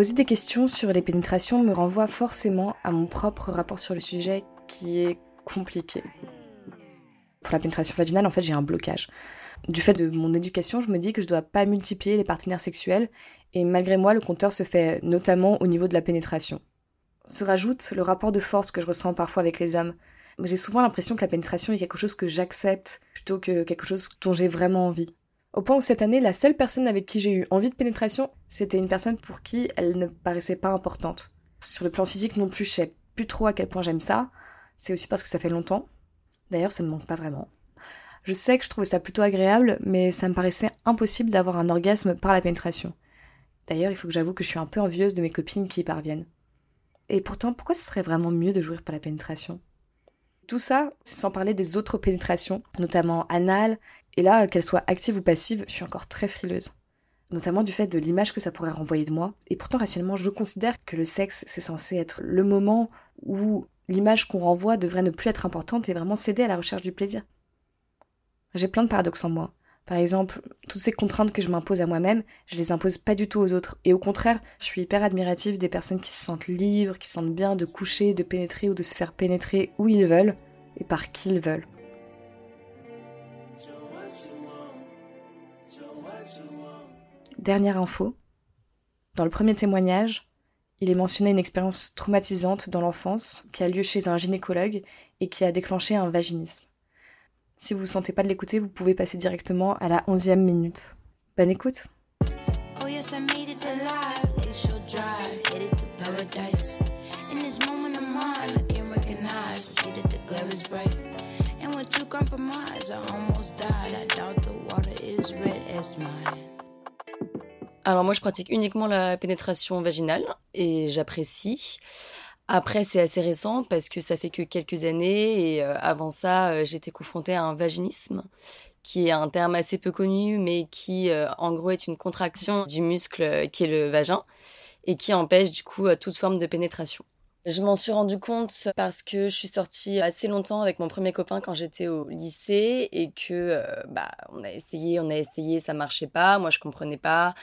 Poser des questions sur les pénétrations me renvoie forcément à mon propre rapport sur le sujet qui est compliqué. Pour la pénétration vaginale, en fait, j'ai un blocage. Du fait de mon éducation, je me dis que je dois pas multiplier les partenaires sexuels, et malgré moi, le compteur se fait notamment au niveau de la pénétration. Se rajoute le rapport de force que je ressens parfois avec les hommes. J'ai souvent l'impression que la pénétration est quelque chose que j'accepte plutôt que quelque chose dont j'ai vraiment envie. Au point où cette année, la seule personne avec qui j'ai eu envie de pénétration, c'était une personne pour qui elle ne paraissait pas importante. Sur le plan physique non plus, je sais plus trop à quel point j'aime ça. C'est aussi parce que ça fait longtemps. D'ailleurs, ça ne manque pas vraiment. Je sais que je trouvais ça plutôt agréable, mais ça me paraissait impossible d'avoir un orgasme par la pénétration. D'ailleurs, il faut que j'avoue que je suis un peu envieuse de mes copines qui y parviennent. Et pourtant, pourquoi ce serait vraiment mieux de jouir par la pénétration? Tout ça, sans parler des autres pénétrations, notamment anales, et là, qu'elles soient actives ou passives, je suis encore très frileuse. Notamment du fait de l'image que ça pourrait renvoyer de moi. Et pourtant, rationnellement, je considère que le sexe, c'est censé être le moment où l'image qu'on renvoie devrait ne plus être importante et vraiment céder à la recherche du plaisir. J'ai plein de paradoxes en moi. Par exemple, toutes ces contraintes que je m'impose à moi-même, je les impose pas du tout aux autres. Et au contraire, je suis hyper admirative des personnes qui se sentent libres, qui se sentent bien de coucher, de pénétrer ou de se faire pénétrer où ils veulent et par qui ils veulent. Dernière info. Dans le premier témoignage, il est mentionné une expérience traumatisante dans l'enfance qui a lieu chez un gynécologue et qui a déclenché un vaginisme. Si vous ne sentez pas de l'écouter, vous pouvez passer directement à la onzième minute. Bonne écoute. Alors moi je pratique uniquement la pénétration vaginale et j'apprécie. Après, c'est assez récent parce que ça fait que quelques années et euh, avant ça, euh, j'étais confrontée à un vaginisme qui est un terme assez peu connu mais qui euh, en gros est une contraction du muscle qui est le vagin et qui empêche du coup toute forme de pénétration. Je m'en suis rendu compte parce que je suis sortie assez longtemps avec mon premier copain quand j'étais au lycée et que euh, bah on a essayé, on a essayé, ça marchait pas, moi je comprenais pas.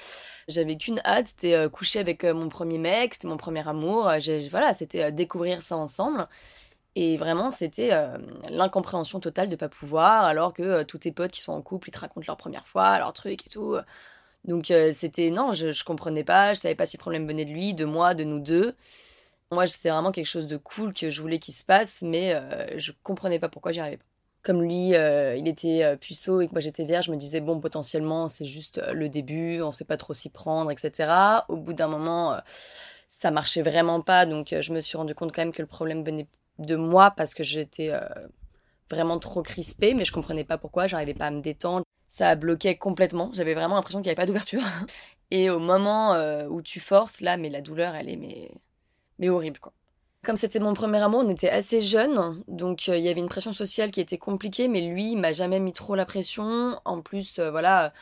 J'avais qu'une hâte, c'était euh, coucher avec euh, mon premier mec, c'était mon premier amour, voilà, c'était découvrir ça ensemble. Et vraiment, c'était l'incompréhension totale de pas pouvoir, alors que tous tes potes qui sont en couple, ils te racontent leur première fois, leur truc et tout. Donc c'était non, je, je comprenais pas, je savais pas si le problème venait de lui, de moi, de nous deux. Moi, c'était vraiment quelque chose de cool que je voulais qu'il se passe, mais euh, je comprenais pas pourquoi j'y arrivais pas. Comme lui, euh, il était euh, puceau et que moi j'étais vierge, je me disais, bon, potentiellement, c'est juste le début, on sait pas trop s'y prendre, etc. Au bout d'un moment, ça marchait vraiment pas, donc je me suis rendu compte quand même que le problème venait de moi parce que j'étais vraiment trop crispée, mais je comprenais pas pourquoi, j'arrivais pas à me détendre. Ça bloquait complètement, j'avais vraiment l'impression qu'il n'y avait pas d'ouverture. Et au moment où tu forces, là, mais la douleur, elle est mais horrible quoi. Comme c'était mon premier amour, on était assez jeunes, donc euh, il y avait une pression sociale qui était compliquée, mais lui, il m'a jamais mis trop la pression. En plus, euh, voilà,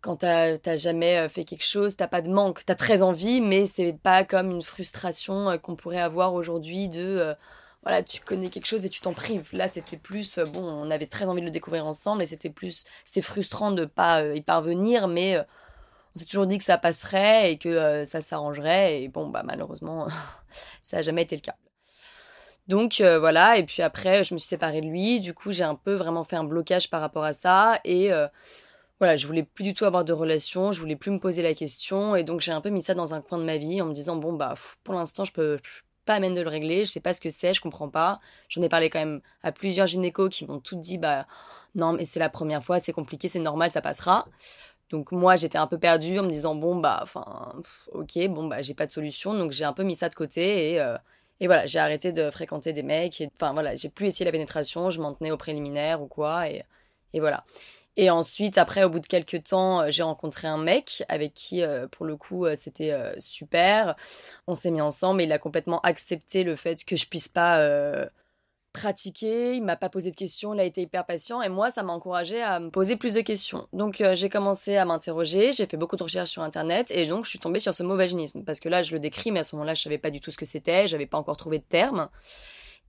quand t'as jamais euh, fait quelque chose, t'as pas de manque, t'as très envie, mais c'est pas comme une frustration qu'on pourrait avoir aujourd'hui de voilà, tu connais quelque chose et tu t'en prives. Là, c'était plus, bon, on avait très envie de le découvrir ensemble, et c'était plus, c'était frustrant de pas y parvenir, mais on s'est toujours dit que ça passerait et que euh, ça s'arrangerait. Et bon, bah, malheureusement, ça n'a jamais été le cas. Donc euh, voilà, et puis après, je me suis séparée de lui. Du coup, j'ai un peu vraiment fait un blocage par rapport à ça. Et euh, voilà, je voulais plus du tout avoir de relation, je voulais plus me poser la question. Et donc, j'ai un peu mis ça dans un coin de ma vie en me disant, bon, bah, pour l'instant, je peux pas même de le régler, je sais pas ce que c'est, je comprends pas. J'en ai parlé quand même à plusieurs gynécos qui m'ont tout dit, bah, non, mais c'est la première fois, c'est compliqué, c'est normal, ça passera. Donc moi, j'étais un peu perdue en me disant bon bah enfin OK, bon bah j'ai pas de solution donc j'ai un peu mis ça de côté et euh, et voilà, j'ai arrêté de fréquenter des mecs et enfin voilà, j'ai plus essayé la pénétration, je m'en tenais au préliminaire ou quoi et et voilà. Et ensuite, après, au bout de quelques temps, euh, j'ai rencontré un mec avec qui, euh, pour le coup, c'était super. On s'est mis ensemble et il a complètement accepté le fait que je puisse pas pratiqué, il m'a pas posé de questions, il a été hyper patient et moi ça m'a encouragé à me poser plus de questions. Donc euh, j'ai commencé à m'interroger, j'ai fait beaucoup de recherches sur internet et donc je suis tombée sur ce mot vaginisme parce que là je le décris mais à ce moment-là je savais pas du tout ce que c'était, j'avais pas encore trouvé de terme.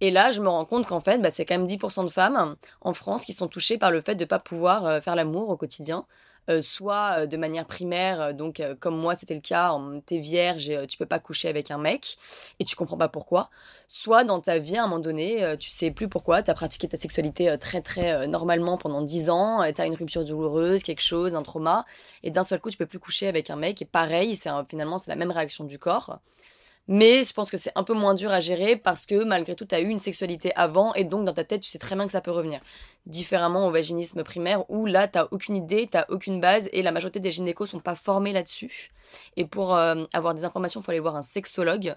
Et là, je me rends compte qu'en fait, bah, c'est quand même 10% de femmes en France qui sont touchées par le fait de ne pas pouvoir euh, faire l'amour au quotidien soit de manière primaire, donc comme moi c'était le cas, t'es vierge et tu peux pas coucher avec un mec et tu comprends pas pourquoi, soit dans ta vie à un moment donné, tu sais plus pourquoi, tu as pratiqué ta sexualité très très normalement pendant 10 ans, tu as une rupture douloureuse, quelque chose, un trauma, et d'un seul coup tu peux plus coucher avec un mec et pareil, c'est finalement c'est la même réaction du corps. Mais je pense que c'est un peu moins dur à gérer parce que malgré tout, tu as eu une sexualité avant et donc dans ta tête, tu sais très bien que ça peut revenir. Différemment au vaginisme primaire où là, tu aucune idée, tu aucune base et la majorité des gynécos sont pas formés là-dessus. Et pour euh, avoir des informations, il faut aller voir un sexologue.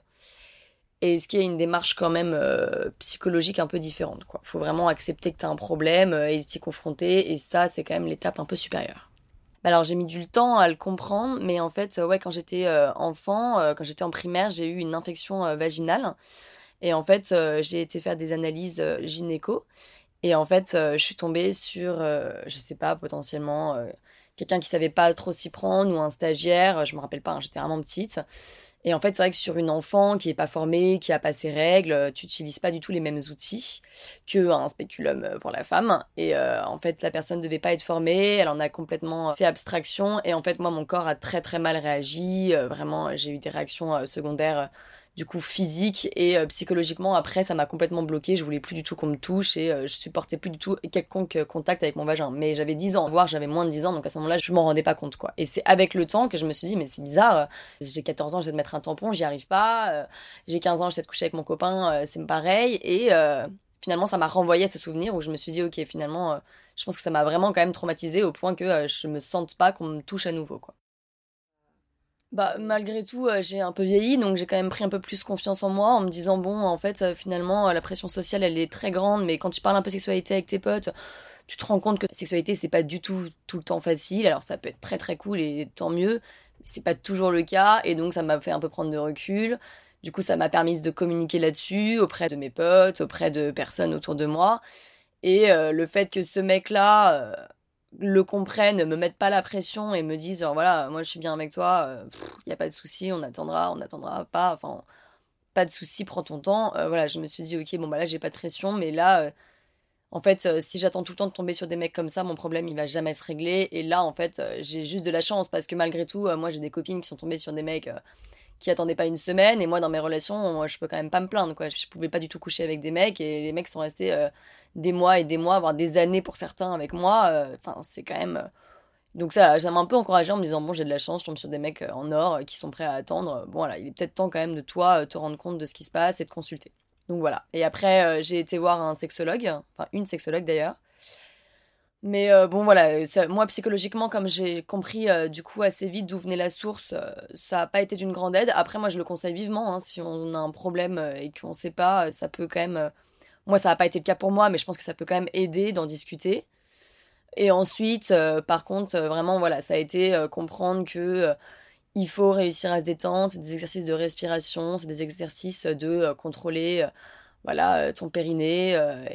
Et ce qui est une démarche quand même euh, psychologique un peu différente. Il faut vraiment accepter que tu as un problème euh, et s'y confronter. Et ça, c'est quand même l'étape un peu supérieure. Bah, alors j'ai mis du temps à le comprendre, mais en fait, ouais, quand j'étais euh, enfant, euh, quand j'étais en primaire, j'ai eu une infection euh, vaginale. Et en fait, j'ai été faire des analyses gynéco. Et en fait, je suis tombée sur, je sais pas, potentiellement quelqu'un qui savait pas trop s'y prendre ou un stagiaire, je me rappelle pas, hein, j'étais vraiment petite. Et en fait, c'est vrai que sur une enfant qui est pas formée, qui a pas ses règles, tu n'utilises pas du tout les mêmes outils que un spéculum euh, pour la femme. Et euh, en fait, la personne ne devait pas être formée, elle en a complètement fait abstraction. Et en fait, moi, mon corps a très très mal réagi. Euh, vraiment, j'ai eu des réactions secondaires du coup physique et euh, psychologiquement après ça m'a complètement bloqué. Je voulais plus du tout qu'on me touche et euh, je supportais plus du tout quelconque euh, contact avec mon vagin. Mais j'avais 10 ans voire j'avais moins de 10 ans donc à ce moment-là je m'en rendais pas compte quoi. Et c'est avec le temps que je me suis dit mais c'est bizarre j'ai 14 ans j'essaie de mettre un tampon j'y arrive pas j'ai 15 ans j'essaie de coucher avec mon copain c'est pareil. Et finalement ça m'a renvoyé à ce souvenir où je me suis dit ok finalement je pense que ça m'a vraiment quand même traumatisé au point que je me sente pas qu'on me touche à nouveau quoi bah, malgré tout, euh, j'ai un peu vieilli, donc j'ai quand même pris un peu plus confiance en moi en me disant, bon, en fait, euh, finalement, euh, la pression sociale, elle est très grande, mais quand tu parles un peu sexualité avec tes potes, tu te rends compte que la sexualité, c'est pas du tout tout le temps facile. Alors, ça peut être très très cool et tant mieux, mais c'est pas toujours le cas, et donc ça m'a fait un peu prendre de recul. Du coup, ça m'a permis de communiquer là-dessus auprès de mes potes, auprès de personnes autour de moi. Et le fait que ce mec-là le comprennent, me mettent pas la pression et me disent voilà, moi je suis bien avec toi, il euh, n'y a pas de souci, on attendra, on attendra pas, enfin pas de souci, prends ton temps. Euh, voilà, je me suis dit ok, bon bah là j'ai pas de pression, mais là euh, en fait si j'attends tout le temps de tomber sur des mecs comme ça, mon problème il va jamais se régler et là en fait j'ai juste de la chance parce que malgré tout moi j'ai des copines qui sont tombées sur des mecs qui attendaient pas une semaine et moi dans mes relations je peux quand même pas me plaindre quoi, je pouvais pas du tout coucher avec des mecs et les mecs sont restés des mois et des mois, voire des années pour certains avec moi. Euh, enfin, c'est quand même. Euh, donc ça, ça m'a un peu encouragé en me disant bon, j'ai de la chance, je tombe sur des mecs euh, en or qui sont prêts à attendre. Bon voilà, il est peut-être temps quand même de toi te rendre compte de ce qui se passe et de consulter. Donc voilà. Et après, j'ai été voir un sexologue, enfin une sexologue d'ailleurs. Mais bon voilà, moi psychologiquement, comme j'ai compris du coup assez vite d'où venait la source, ça n'a pas été d'une grande aide. Après moi je le conseille vivement, hein, si on a un problème et qu'on ne sait pas, ça peut quand même moi, ça n'a pas été le cas pour moi, mais je pense que ça peut quand même aider d'en discuter. Et ensuite, euh, par contre, euh, vraiment, voilà, ça a été euh, comprendre que il faut réussir à se détendre. C'est des exercices de respiration, c'est des exercices de contrôler, voilà, ton périnée.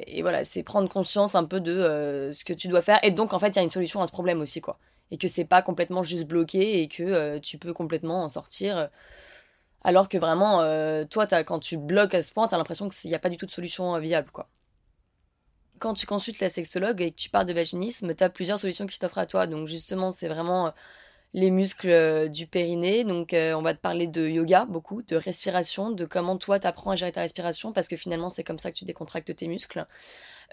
et voilà, c'est prendre conscience un peu de ce que tu dois faire. Et donc, en fait, il y a une solution à ce problème aussi, quoi. Et que c'est pas complètement juste bloqué et que tu peux complètement en sortir alors que vraiment, euh, toi, quand tu bloques à ce point, tu as l'impression qu'il n'y a pas du tout de solution euh, viable, quoi. Quand tu consultes la sexologue et que tu parles de vaginisme, tu as plusieurs solutions qui t'offrent à toi. Donc justement, c'est vraiment euh, les muscles du périnée. Donc on va te parler de yoga beaucoup, de respiration, de comment toi t'apprends à gérer ta respiration parce que finalement c'est comme ça que tu décontractes tes muscles.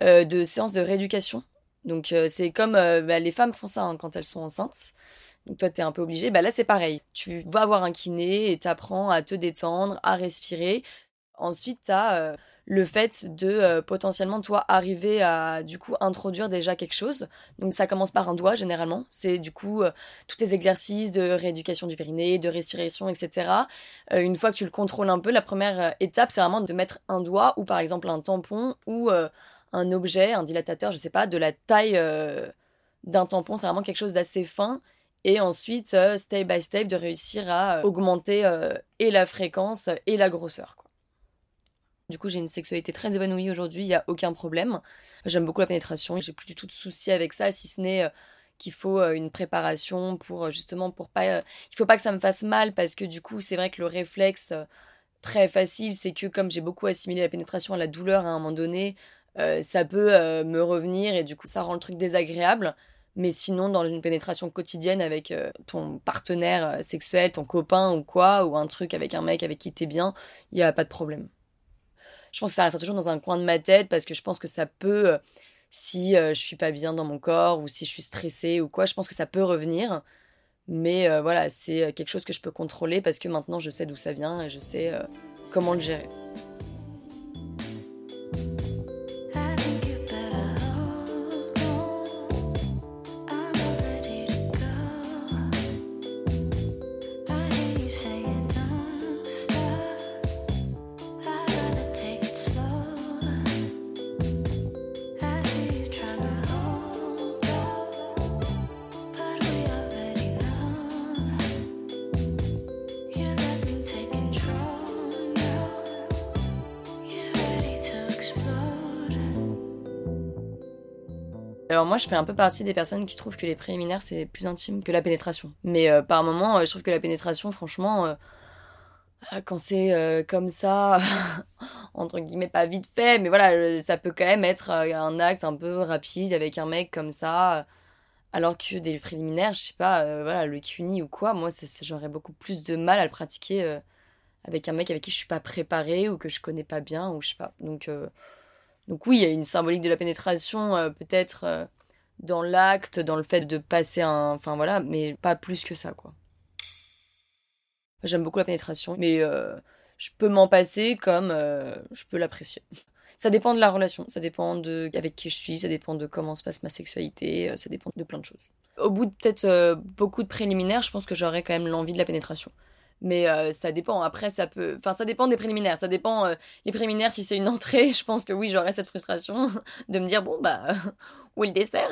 de séances de rééducation. Donc c'est comme bah, les femmes font ça hein, quand elles sont enceintes. Donc toi, tu es un peu obligé. Bah là, c'est pareil. Tu vas voir un kiné et t'apprends à te détendre, à respirer. Ensuite, tu as euh, le fait de euh, potentiellement, toi, arriver à, du coup, introduire déjà quelque chose. Donc ça commence par un doigt, généralement. C'est, du coup, euh, tous tes exercices de rééducation du périnée, de respiration, etc. une fois que tu le contrôles un peu, la première étape, c'est vraiment de mettre un doigt ou, par exemple, un tampon ou un objet, un dilatateur, je sais pas, de la taille d'un tampon. C'est vraiment quelque chose d'assez fin et ensuite, euh, step by step, de réussir à euh, augmenter euh, et la fréquence et la grosseur. Du coup, j'ai une sexualité très évanouie aujourd'hui, il n'y a aucun problème. J'aime beaucoup la pénétration, j'ai plus du tout de soucis avec ça, si ce n'est qu'il faut une préparation pour justement pour pas il faut pas que ça me fasse mal parce que du coup c'est vrai que le réflexe très facile c'est que comme j'ai beaucoup assimilé la pénétration à la douleur à un moment donné ça peut me revenir et du coup ça rend le truc désagréable Mais sinon, dans une pénétration quotidienne avec euh, ton partenaire euh, sexuel, ton copain ou quoi, ou un truc avec un mec avec qui t'es bien, il n'y a pas de problème. Je pense que ça reste toujours dans un coin de ma tête parce que je pense que ça peut, euh, si je suis pas bien dans mon corps ou si je suis stressée ou quoi, je pense que ça peut revenir. Mais voilà, c'est quelque chose que je peux contrôler parce que maintenant je sais d'où ça vient et je sais comment le gérer. Alors moi, je fais un peu partie des personnes qui trouvent que les préliminaires, c'est plus intime que la pénétration. Mais euh, par moment, euh, je trouve que la pénétration, franchement, euh, quand c'est comme ça, entre guillemets, pas vite fait, mais voilà, ça peut quand même être un acte un peu rapide avec un mec comme ça. alors que des préliminaires, je sais pas, voilà, le cuni ou quoi, moi, j'aurais beaucoup plus de mal à le pratiquer avec un mec avec qui je suis pas préparée ou que je connais pas bien, ou je sais pas. Donc... Donc oui, il y a une symbolique de la pénétration, euh, peut-être euh, dans l'acte, dans le fait de passer un... Enfin voilà, mais pas plus que ça, quoi. J'aime beaucoup la pénétration, mais euh, je peux m'en passer comme je peux l'apprécier. Ça dépend de la relation, ça dépend de avec qui je suis, ça dépend de comment se passe ma sexualité, ça dépend de plein de choses. Au bout de peut-être beaucoup de préliminaires, je pense que j'aurais quand même l'envie de la pénétration. Mais euh, ça dépend. Après, ça peut. Enfin, ça dépend des préliminaires. Ça dépend. Euh, les préliminaires, si c'est une entrée, je pense que oui, j'aurais cette frustration de me dire bon, bah, où est le dessert?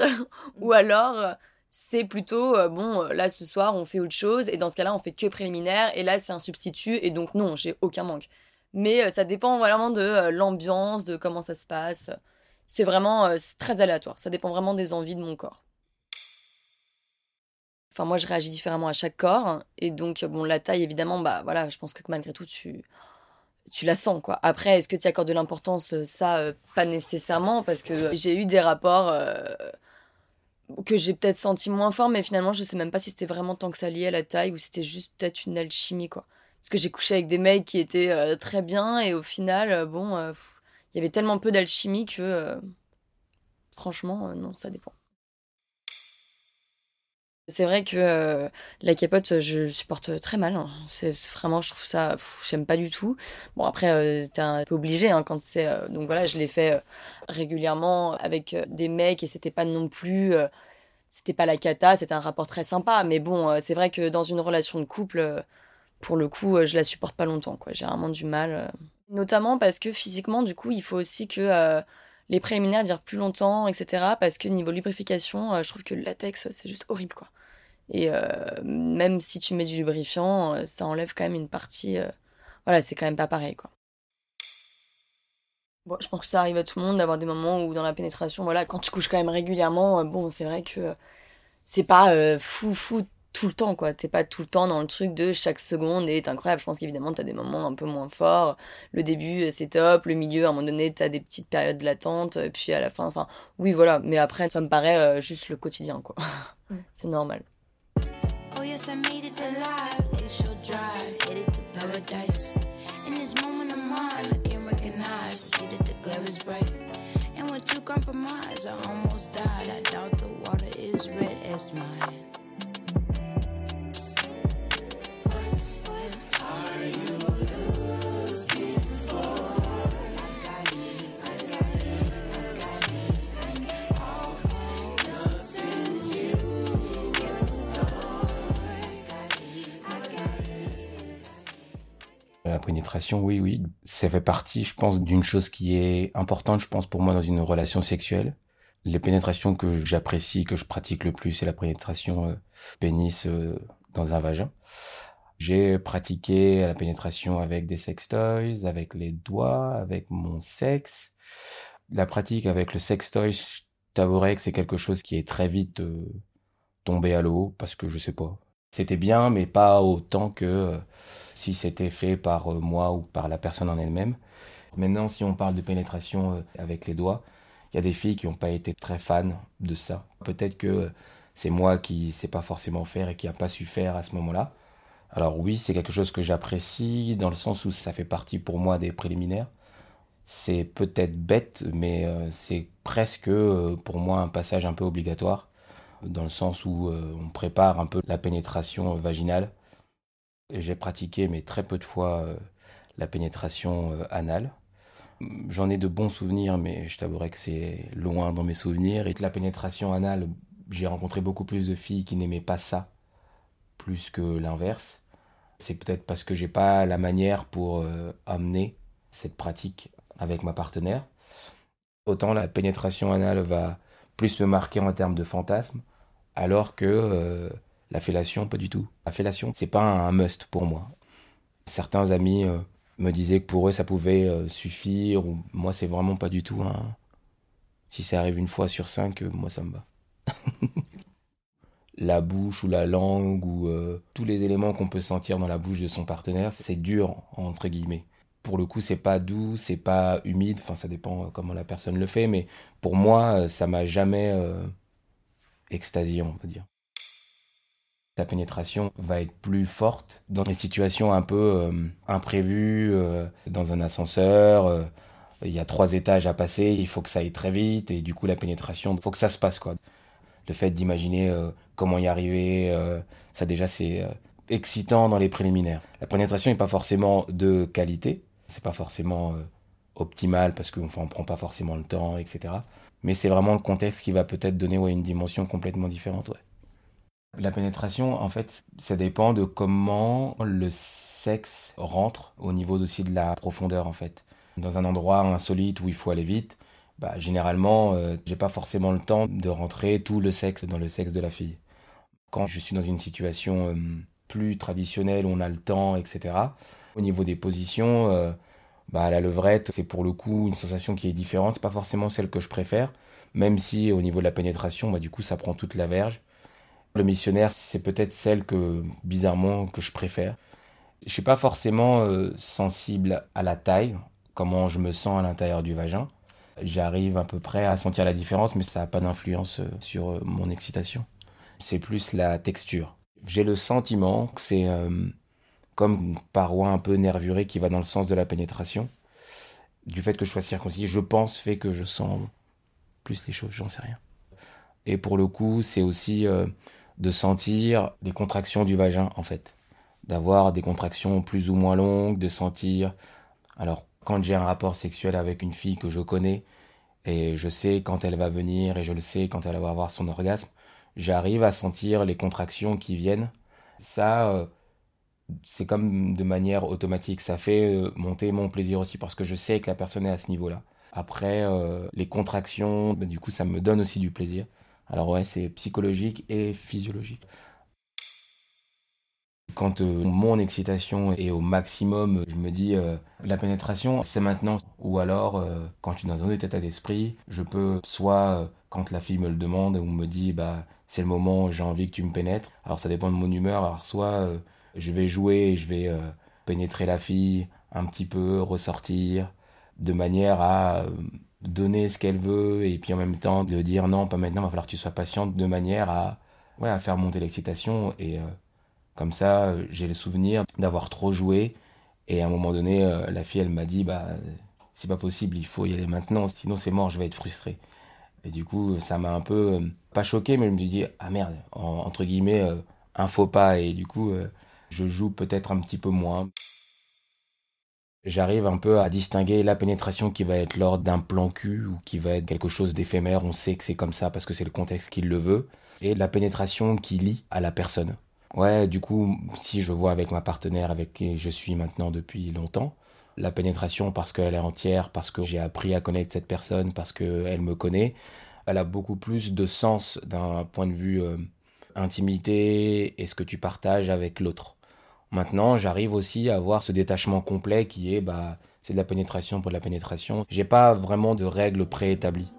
Ou alors, euh, c'est plutôt bon, là, ce soir, on fait autre chose. Et dans ce cas-là, on fait que préliminaire. Et là, c'est un substitut. Et donc, non, j'ai aucun manque. Mais ça dépend vraiment de l'ambiance, de comment ça se passe. C'est vraiment très aléatoire. Ça dépend vraiment des envies de mon corps. Enfin, moi, je réagis différemment à chaque corps. Et donc, bon, la taille, évidemment, bah voilà, je pense que malgré tout, tu, tu la sens, quoi. Après, est-ce que tu accordes de l'importance Ça, euh, pas nécessairement, parce que j'ai eu des rapports euh, que j'ai peut-être senti moins fort, mais finalement, je sais même pas si c'était vraiment tant que ça lié à la taille ou si c'était juste peut-être une alchimie, quoi. Parce que j'ai couché avec des mecs qui étaient euh, très bien, et au final, bon, il y avait tellement peu d'alchimie que, franchement, non, ça dépend. C'est vrai que euh, la capote, je supporte très mal. Hein. C'est vraiment, je trouve ça, j'aime pas du tout. Bon après, euh, t'es un peu obligé hein, quand c'est. Euh, donc voilà, je l'ai fait régulièrement avec des mecs et c'était pas non plus, c'était pas la cata, c'était un rapport très sympa. Mais bon, c'est vrai que dans une relation de couple, pour le coup, je la supporte pas longtemps. J'ai vraiment du mal. Notamment parce que physiquement, du coup, il faut aussi que les préliminaires durent plus longtemps, etc. Parce que niveau lubrification, je trouve que le latex, c'est juste horrible, quoi. Et euh, même si tu mets du lubrifiant, euh, ça enlève quand même une partie. Euh, voilà, c'est quand même pas pareil, quoi. Bon, je pense que ça arrive à tout le monde d'avoir des moments où dans la pénétration, voilà, quand tu couches quand même régulièrement, bon, c'est vrai que c'est pas fou fou tout le temps, quoi. T'es pas tout le temps dans le truc de chaque seconde est incroyable. Je pense qu'évidemment, t'as des moments un peu moins forts. Le début, c'est top. Le milieu, à un moment donné, t'as des petites périodes latentes. Puis à la fin, enfin, oui, voilà. Mais après, ça me paraît juste le quotidien, quoi. c'est normal. Yes, I made it alive. It's your drive, headed to paradise. In this moment of mine, I can't recognize. See that the glare is bright. And with you compromise, I almost died. I doubt the water is red as mine. Pénétration, oui, oui. Ça fait partie, je pense, d'une chose qui est importante, je pense, pour moi, dans une relation sexuelle. Les pénétrations que j'apprécie, que je pratique le plus, c'est la pénétration euh, pénis euh, dans un vagin. J'ai pratiqué la pénétration avec des sextoys, avec les doigts, avec mon sexe. La pratique avec le sextoy, je t'avouerais que c'est quelque chose qui est très vite euh, tombé à l'eau parce que je sais pas. C'était bien, mais pas autant que si c'était fait par euh, moi ou par la personne en elle-même. Maintenant, si on parle de pénétration euh, avec les doigts, Il y a des filles qui n'ont pas été très fans de ça. Peut-être que c'est moi qui ne sais pas forcément faire et qui n'a pas su faire à ce moment-là. Alors oui, c'est quelque chose que j'apprécie dans le sens où ça fait partie pour moi des préliminaires. C'est peut-être bête, mais euh, c'est presque euh, pour moi un passage un peu obligatoire, dans le sens où euh, on prépare un peu la pénétration vaginale. J'ai pratiqué, mais très peu de fois, la pénétration anale. J'en ai de bons souvenirs, mais je t'avouerai que c'est loin dans mes souvenirs. Et que la pénétration anale, j'ai rencontré beaucoup plus de filles qui n'aimaient pas ça, plus que l'inverse. C'est peut-être parce que j'ai pas la manière pour amener cette pratique avec ma partenaire. Autant la pénétration anale va plus me marquer en termes de fantasme, alors que euh, la fellation, pas du tout. La fellation, c'est pas un must pour moi. Certains amis euh, me disaient que pour eux, ça pouvait euh, suffire, ou moi, c'est vraiment pas du tout un. Si ça arrive une fois sur cinq, moi, ça me va. la bouche ou la langue ou tous les éléments qu'on peut sentir dans la bouche de son partenaire, c'est dur, entre guillemets pour le coup, c'est pas doux, c'est pas humide. Enfin, ça dépend comment la personne le fait, mais pour moi, ça m'a jamais extasié, on peut dire. Ta pénétration va être plus forte dans des situations un peu imprévues, dans un ascenseur. il y a trois étages à passer, il faut que ça aille très vite, et du coup, la pénétration, il faut que ça se passe, quoi. Le fait d'imaginer comment y arriver, ça déjà, c'est excitant dans les préliminaires. La pénétration n'est pas forcément de qualité, c'est pas forcément euh, optimal parce qu'on ne prend pas forcément le temps, etc. Mais c'est vraiment le contexte qui va peut-être donner une dimension complètement différente. La pénétration, en fait, ça dépend de comment le sexe rentre au niveau aussi de la profondeur, en fait. Dans un endroit insolite où il faut aller vite, bah, généralement, euh, j'ai pas forcément le temps de rentrer tout le sexe dans le sexe de la fille. Quand je suis dans une situation euh, plus traditionnelle, on a le temps, etc., au niveau des positions, euh, bah, la levrette, c'est pour le coup une sensation qui est différente. C'est pas forcément celle que je préfère, même si au niveau de la pénétration, bah, du coup, ça prend toute la verge. Le missionnaire, c'est peut-être celle que, bizarrement, que je préfère. Je suis pas forcément euh, sensible à la taille, comment je me sens à l'intérieur du vagin. J'arrive à peu près à sentir la différence, mais ça n'a pas d'influence euh, sur mon excitation. C'est plus la texture. J'ai le sentiment que c'est comme paroi un peu nervurée qui va dans le sens de la pénétration. Du fait que je sois circoncis, je pense, fait que je sens plus les choses, j'en sais rien. Et pour le coup, c'est aussi euh, de sentir les contractions du vagin, en fait. D'avoir des contractions plus ou moins longues, de sentir. Alors, quand j'ai un rapport sexuel avec une fille que je connais, et je sais quand elle va venir, et je le sais quand elle va avoir son orgasme, j'arrive à sentir les contractions qui viennent. Ça, euh, c'est comme de manière automatique. Ça fait euh, monter mon plaisir aussi parce que je sais que la personne est à ce niveau-là. Après, euh, les contractions, bah, du coup, ça me donne aussi du plaisir. Alors ouais, c'est psychologique et physiologique. Quand euh, mon excitation est au maximum, je me dis la pénétration, c'est maintenant. Ou alors, quand je suis dans un état d'esprit, je peux soit quand la fille me le demande ou me dit bah c'est le moment, j'ai envie que tu me pénètres. Alors ça dépend de mon humeur. Alors soit je vais jouer, je vais euh, pénétrer la fille un petit peu, ressortir, de manière à euh, donner ce qu'elle veut et puis en même temps de dire non, pas maintenant, va falloir que tu sois patiente, de manière à, ouais, à faire monter l'excitation et euh, comme ça, j'ai le souvenir d'avoir trop joué et à un moment donné, la fille, elle m'a dit bah c'est pas possible, il faut y aller maintenant, sinon c'est mort, je vais être frustré. Et du coup, ça m'a un peu, pas choqué, mais je me suis dit, ah merde, entre guillemets, un faux pas. Et du coup, je joue peut-être un petit peu moins. J'arrive un peu à distinguer la pénétration qui va être lors d'un plan cul ou qui va être quelque chose d'éphémère, on sait que c'est comme ça parce que c'est le contexte qui le veut, et la pénétration qui lie à la personne. Ouais, du coup, si je vois avec ma partenaire avec qui je suis maintenant depuis longtemps, la pénétration parce qu'elle est entière, parce que j'ai appris à connaître cette personne, parce qu'elle me connaît, elle a beaucoup plus de sens d'un point de vue euh, intimité et ce que tu partages avec l'autre. Maintenant, j'arrive aussi à avoir ce détachement complet qui est, bah, c'est de la pénétration pour de la pénétration. J'ai pas vraiment de règles préétablies.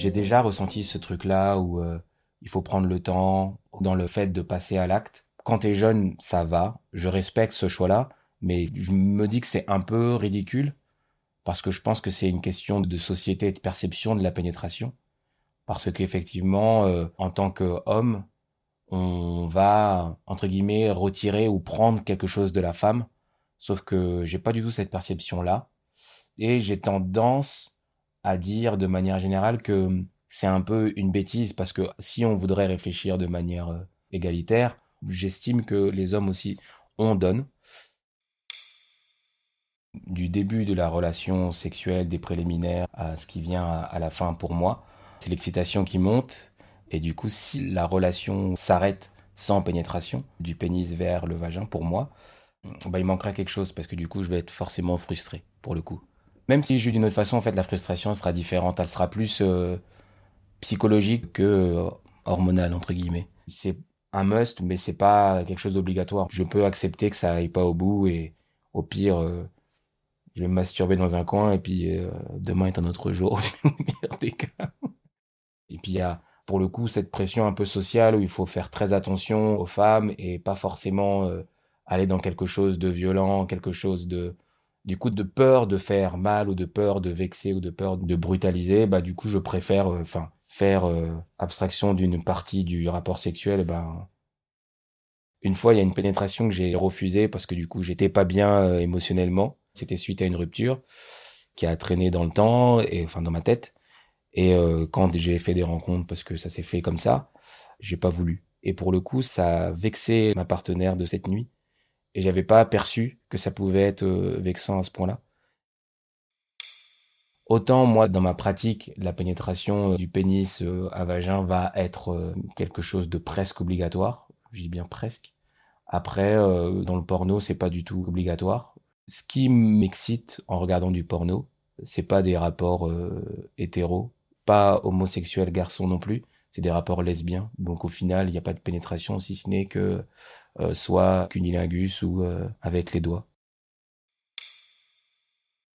J'ai déjà ressenti ce truc-là où euh, il faut prendre le temps dans le fait de passer à l'acte. Quand t'es jeune, ça va. Je respecte ce choix-là, mais je me dis que c'est un peu ridicule parce que je pense que c'est une question de société et de perception de la pénétration. Parce qu'effectivement, euh, en tant qu'homme, on va, entre guillemets, retirer ou prendre quelque chose de la femme. Sauf que j'ai pas du tout cette perception-là. Et j'ai tendance à dire de manière générale que c'est un peu une bêtise parce que si on voudrait réfléchir de manière euh, égalitaire, j'estime que les hommes aussi on donne. Du début de la relation sexuelle, des préliminaires, à ce qui vient à la fin pour moi, c'est l'excitation qui monte. Et du coup, si la relation s'arrête sans pénétration, du pénis vers le vagin, pour moi, bah, il manquera quelque chose parce que du coup, je vais être forcément frustré, pour le coup. Même si je joue d'une autre façon, en fait, la frustration sera différente. Elle sera plus euh, psychologique que euh, hormonale, entre guillemets. C'est un must, mais c'est pas quelque chose d'obligatoire. Je peux accepter que ça aille pas au bout et au pire, euh, je vais me masturber dans un coin et puis demain est un autre jour. Et puis il y a pour le coup cette pression un peu sociale où il faut faire très attention aux femmes et pas forcément aller dans quelque chose de violent, quelque chose de du coup de peur de faire mal ou de peur de vexer ou de peur de brutaliser, bah du coup je préfère enfin faire euh, abstraction d'une partie du rapport sexuel, ben une fois il y a une pénétration que j'ai refusée parce que du coup j'étais pas bien euh, émotionnellement, c'était suite à une rupture qui a traîné dans le temps et enfin dans ma tête. Et euh, quand j'ai fait des rencontres parce que ça s'est fait comme ça, j'ai pas voulu. Et pour le coup, ça a vexé ma partenaire de cette nuit et j'avais pas perçu que ça pouvait être vexant à ce point-là. Autant moi, dans ma pratique, la pénétration euh, du pénis euh, à vagin va être euh, quelque chose de presque obligatoire. Je dis bien presque. Après, dans le porno, c'est pas du tout obligatoire. Ce qui m'excite en regardant du porno, c'est pas des rapports hétéros, pas homosexuels garçons non plus, c'est des rapports lesbiens. Donc au final, il n'y a pas de pénétration si ce n'est que soit cunilingus ou avec les doigts.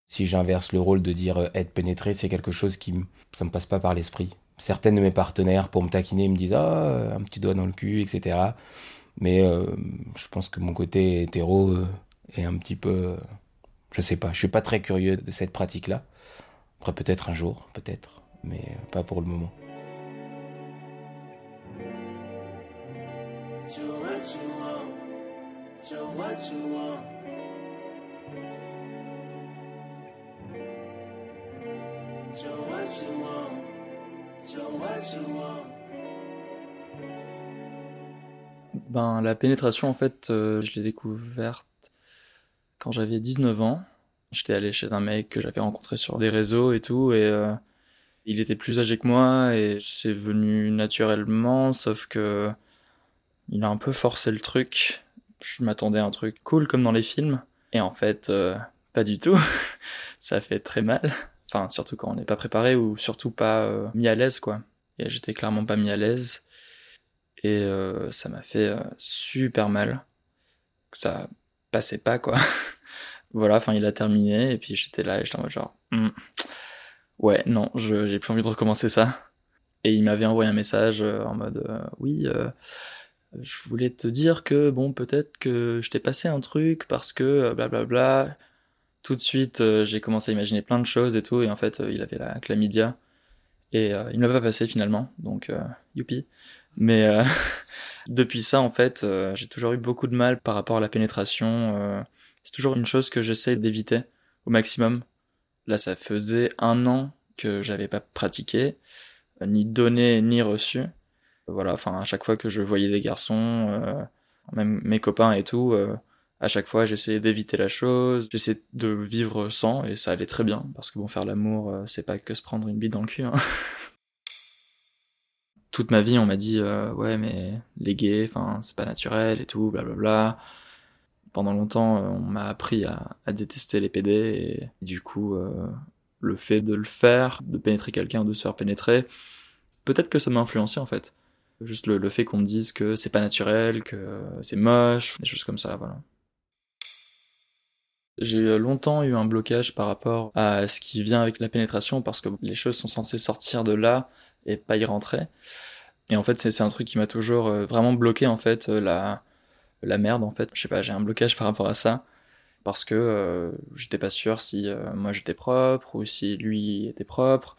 Si j'inverse le rôle de dire euh, être pénétré, c'est quelque chose qui ça me passe pas par l'esprit. Certaines de mes partenaires, pour me taquiner, me disent ah un petit doigt dans le cul, etc. Mais euh, je pense que mon côté hétéro euh, est un petit peu, je sais pas, je suis pas très curieux de cette pratique-là. Après peut-être un jour, peut-être, mais pas pour le moment. Ben, la pénétration, en fait, euh, je l'ai découverte quand j'avais 19 ans. J'étais allé chez un mec que j'avais rencontré sur des réseaux et tout, et euh, il était plus âgé que moi, et c'est venu naturellement, sauf que il a un peu forcé le truc. Je m'attendais à un truc cool comme dans les films, et en fait, euh, pas du tout. Ça fait très mal. Enfin, surtout quand on n'est pas préparé ou surtout pas euh, mis à l'aise, quoi. Et j'étais clairement pas mis à l'aise. Et euh, ça m'a fait euh, super mal. Ça passait pas, quoi. voilà, enfin, il a terminé. Et puis j'étais là et j'étais en mode genre, hmm, ouais, non, j'ai plus envie de recommencer ça. Et il m'avait envoyé un message en mode, oui, je voulais te dire que, bon, peut-être que je t'ai passé un truc parce que, blablabla. Bla, bla, tout de suite, euh, j'ai commencé à imaginer plein de choses et tout, et en fait, euh, il avait la chlamydia, et euh, il ne m'a pas passé finalement, donc youpi. Mais depuis ça, en fait, j'ai toujours eu beaucoup de mal par rapport à la pénétration. c'est toujours une chose que j'essaie d'éviter au maximum. Là, ça faisait un an que j'avais pas pratiqué, ni donné ni reçu. Voilà, enfin, à chaque fois que je voyais des garçons, même mes copains et tout, à chaque fois, j'essayais d'éviter la chose, j'essayais de vivre sans, et ça allait très bien, parce que bon, faire l'amour, euh, c'est pas que se prendre une bite dans le cul. Hein. Toute ma vie, on m'a dit, euh, ouais, mais les gays, enfin, c'est pas naturel et tout, blablabla. Pendant longtemps, euh, on m'a appris à, détester les PD, et du coup, le fait de le faire, de pénétrer quelqu'un de se faire pénétrer, peut-être que ça m'a influencé en fait. Juste le fait qu'on me dise que c'est pas naturel, que c'est moche, des choses comme ça, voilà. J'ai longtemps eu un blocage par rapport à ce qui vient avec la pénétration parce que les choses sont censées sortir de là et pas y rentrer. Et en fait, c'est un truc qui m'a toujours euh, vraiment bloqué en fait euh, la la merde en fait. Je sais pas, j'ai un blocage par rapport à ça parce que euh, j'étais pas sûr si moi j'étais propre ou si lui était propre.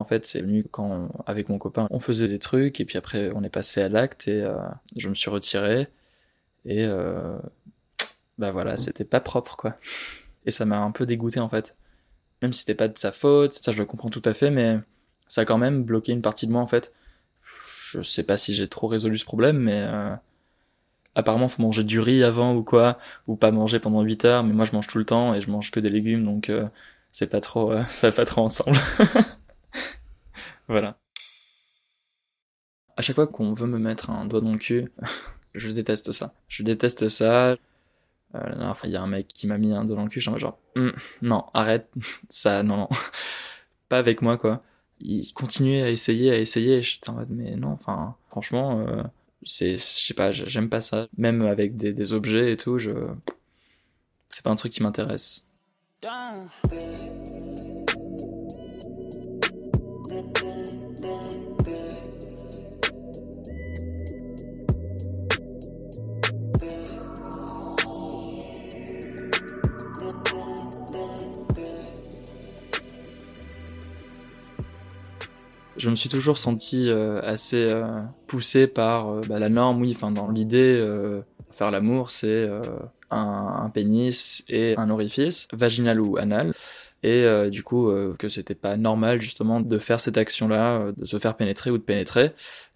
En fait, c'est venu quand avec mon copain, on faisait des trucs et puis après on est passé à l'acte et je me suis retiré et bah voilà, c'était pas propre quoi. Et ça m'a un peu dégoûté en fait. Même si c'était pas de sa faute, ça je le comprends tout à fait, mais ça a quand même bloqué une partie de moi en fait. Je sais pas si j'ai trop résolu ce problème, mais euh, apparemment faut manger du riz avant ou quoi, ou pas manger pendant 8 heures, mais moi je mange tout le temps et je mange que des légumes, donc euh, c'est pas trop, euh, ça va pas trop ensemble. voilà. À chaque fois qu'on veut me mettre un doigt dans le cul, je déteste ça. Je déteste ça. Euh, dernière fois, il y a un mec qui m'a mis un dos dans le cul, genre, genre hum, non, arrête, ça, non, non, pas avec moi, quoi. Il continuait à essayer, à essayer, j'étais en mode, mais non, enfin, franchement, euh, c'est, je sais pas, j'aime pas ça. Même avec des, des objets et tout, je, c'est pas un truc qui m'intéresse. Je me suis toujours senti euh, assez euh, poussé par euh, bah, la norme, oui, enfin dans l'idée, faire l'amour, c'est un, un, pénis et un orifice, vaginal ou anal, et du coup que c'était pas normal justement de faire cette action-là, de se faire pénétrer ou de pénétrer,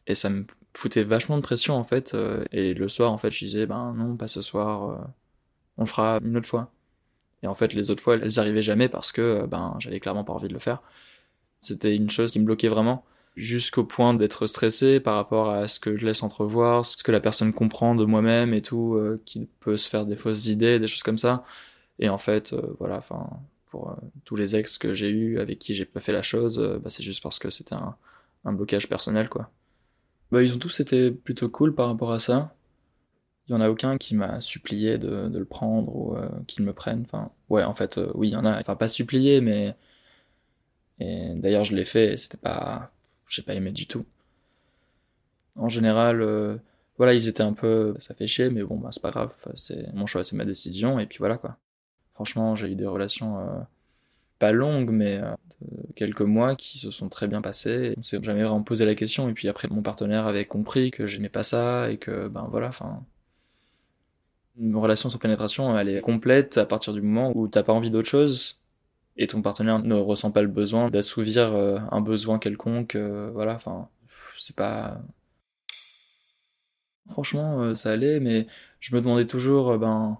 et ça me foutait vachement de pression en fait, et le soir en fait je disais ben non pas ce soir, on le fera une autre fois. Et en fait les autres fois elles arrivaient jamais parce que ben j'avais clairement pas envie de le faire. C'était une chose qui me bloquait vraiment jusqu'au point d'être stressé par rapport à ce que je laisse entrevoir, ce que la personne comprend de moi-même et tout, euh, qui peut se faire des fausses idées, des choses comme ça. Et en fait, euh, voilà, enfin, pour euh, tous les ex que j'ai eu avec qui j'ai pas fait la chose, bah, c'est juste parce que c'était un, un, blocage personnel, quoi. Bah, ils ont tous été plutôt cool par rapport à ça. Il y en a aucun qui m'a supplié de, de, le prendre ou qu'il me prenne. Enfin, ouais, en fait, oui, il y en a. Enfin, pas supplié, mais et d'ailleurs, je l'ai fait c'était pas, j'ai pas aimé du tout. En général, euh, voilà, ils étaient un peu, ça fait chier, mais bon, bah, c'est pas grave, c'est mon choix, c'est ma décision, et puis voilà, quoi. Franchement, j'ai eu des relations euh, pas longues, mais euh, quelques mois qui se sont très bien passées. On s'est jamais vraiment posé la question, et puis après, mon partenaire avait compris que j'aimais pas ça, et que, ben voilà, enfin. Une relation sans pénétration, elle est complète à partir du moment où t'as pas envie d'autre chose, et ton partenaire ne ressent pas le besoin d'assouvir euh, un besoin quelconque, euh, voilà, enfin, c'est pas. Franchement, euh, ça allait, mais je me demandais toujours, ben,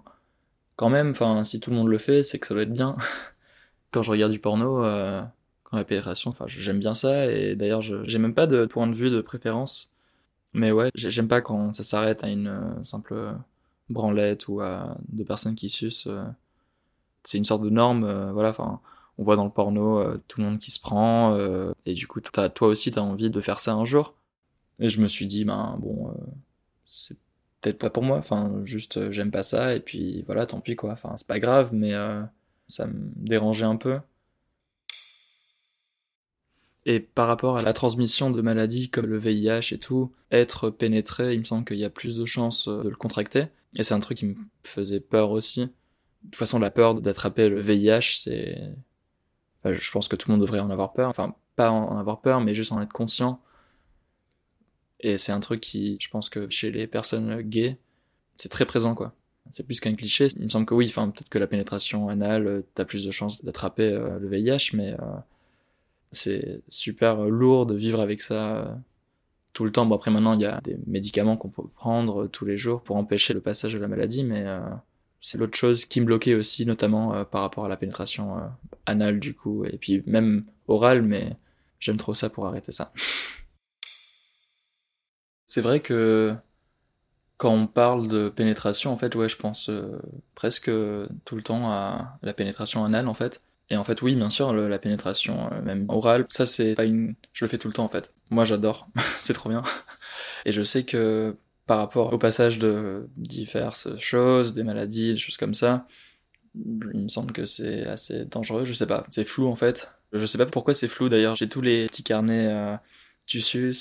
quand même, enfin, si tout le monde le fait, c'est que ça doit être bien. quand je regarde du porno, quand la pénétration, enfin, j'aime bien ça, et d'ailleurs, j'ai même pas de point de vue de préférence. Mais ouais, j'aime pas quand ça s'arrête à une simple branlette ou à deux personnes qui sucent c'est une sorte de norme, euh, voilà, enfin, on voit dans le porno euh, tout le monde qui se prend, euh, et du coup, toi aussi, t'as envie de faire ça un jour. Et je me suis dit, ben bon, c'est peut-être pas pour moi, enfin, juste j'aime pas ça, et puis voilà, tant pis quoi, enfin, c'est pas grave, mais ça me dérangeait un peu. Et par rapport à la transmission de maladies comme le VIH et tout, être pénétré, il me semble qu'il y a plus de chances de le contracter. Et c'est un truc qui me faisait peur aussi. De toute façon, la peur d'attraper le VIH, c'est... je pense que tout le monde devrait en avoir peur. Enfin, pas en avoir peur, mais juste en être conscient. Et c'est un truc qui, je pense que chez les personnes gays, c'est très présent, quoi. C'est plus qu'un cliché. Il me semble que oui, enfin, peut-être que la pénétration anale, t'as plus de chances d'attraper euh, le VIH, mais euh, c'est super lourd de vivre avec ça euh, tout le temps. Bon, après, maintenant, il y a des médicaments qu'on peut prendre tous les jours pour empêcher le passage de la maladie, mais c'est l'autre chose qui me bloquait aussi, notamment euh, par rapport à la pénétration euh, anale du coup, et puis même orale, mais j'aime trop ça pour arrêter ça. c'est vrai que quand on parle de pénétration, en fait, ouais, je pense euh, presque tout le temps à la pénétration anale, en fait. Et en fait, oui, bien sûr, la pénétration même orale, ça c'est pas une... Je le fais tout le temps, en fait. Moi, j'adore. c'est trop bien. Et je sais que par rapport au passage de diverses choses, des maladies, des choses comme ça, il me semble que c'est assez dangereux, je sais pas, c'est flou en fait. Je sais pas pourquoi c'est flou d'ailleurs, j'ai tous les petits carnets euh,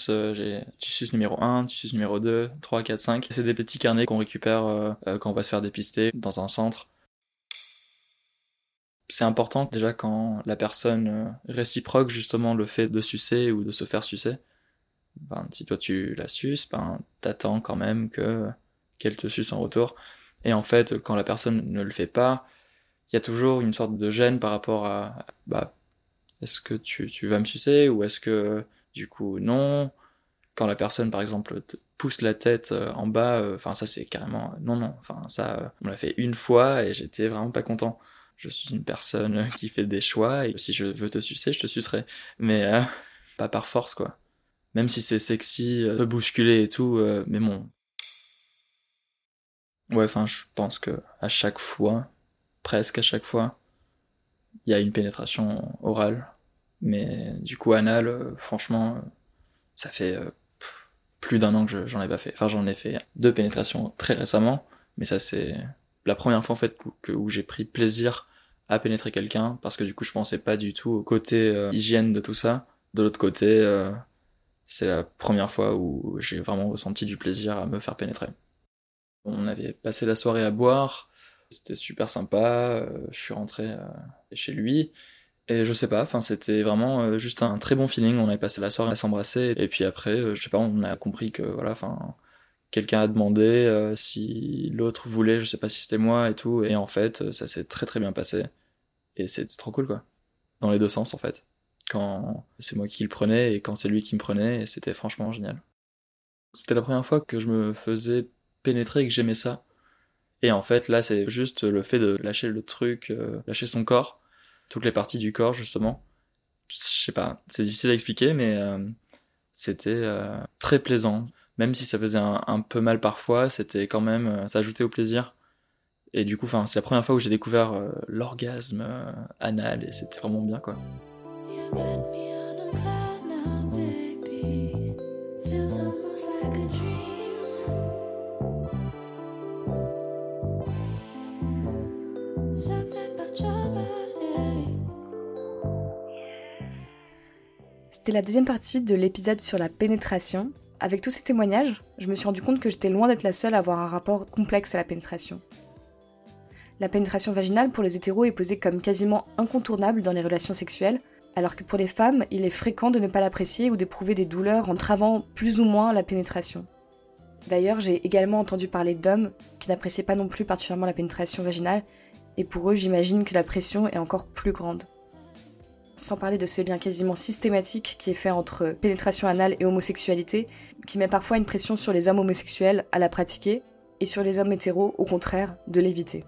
euh, j'ai tu suces numéro 1, tu suces numéro 2, 3, 4, 5. C'est des petits carnets qu'on récupère euh, euh, quand on va se faire dépister dans un centre. C'est important déjà quand la personne réciproque justement le fait de sucer ou de se faire sucer. Ben, si toi tu la suces, ben, t'attends quand même que qu'elle te suce en retour. Et en fait, quand la personne ne le fait pas, il y a toujours une sorte de gêne par rapport à, bah, est-ce que tu, tu vas me sucer ou est-ce que du coup non? Quand la personne par exemple te pousse la tête euh, en bas euh, enfin ça c'est carrément non non enfin ça euh, on l'a fait une fois et j'étais vraiment pas content. Je suis une personne qui fait des choix et si je veux te sucer je te sucerai. Mais pas par force quoi même si c'est sexy peu bousculé et tout mais bon ouais enfin je pense que à chaque fois presque à chaque fois il y a une pénétration orale mais du coup, anal, euh, franchement, euh, ça fait euh, plus d'un an que j'en ai pas fait. Enfin, j'en ai fait deux pénétrations très récemment, mais ça, c'est la première fois en fait où, j'ai pris plaisir à pénétrer quelqu'un, parce que du coup, je pensais pas du tout au côté hygiène de tout ça. De l'autre côté, c'est la première fois où j'ai vraiment ressenti du plaisir à me faire pénétrer. On avait passé la soirée à boire, c'était super sympa, je suis rentré chez lui, et je sais pas, enfin c'était vraiment euh, juste un très bon feeling. On avait passé la soirée à s'embrasser et puis après, euh, je sais pas, on a compris que voilà, enfin quelqu'un a demandé euh, si l'autre voulait, je sais pas si c'était moi et tout. Et en fait, ça s'est très très bien passé et c'était trop cool quoi. Dans les deux sens en fait. C'est moi qui le prenais et quand c'est lui qui me prenait, c'était franchement génial. C'était la première fois que je me faisais pénétrer et que j'aimais ça. Et en fait, là, c'est juste le fait de lâcher le truc, lâcher son corps toutes les parties du corps justement. Je sais pas, c'est difficile à expliquer, mais euh, c'était euh, très plaisant. Même si ça faisait un, peu mal parfois, c'était quand même, euh, ça ajoutait au plaisir. Et du coup, c'est la première fois où j'ai découvert l'orgasme anal et c'était vraiment bien quoi. C'était la deuxième partie de l'épisode sur la pénétration. Avec tous ces témoignages, je me suis rendu compte que j'étais loin d'être la seule à avoir un rapport complexe à la pénétration. La pénétration vaginale pour les hétéros est posée comme quasiment incontournable dans les relations sexuelles, alors que pour les femmes, il est fréquent de ne pas l'apprécier ou d'éprouver des douleurs entravant plus ou moins la pénétration. D'ailleurs, j'ai également entendu parler d'hommes qui n'appréciaient pas non plus particulièrement la pénétration vaginale, et pour eux, j'imagine que la pression est encore plus grande sans parler de ce lien quasiment systématique qui est fait entre pénétration anale et homosexualité, qui met parfois une pression sur les hommes homosexuels à la pratiquer, et sur les hommes hétéros, au contraire, de l'éviter.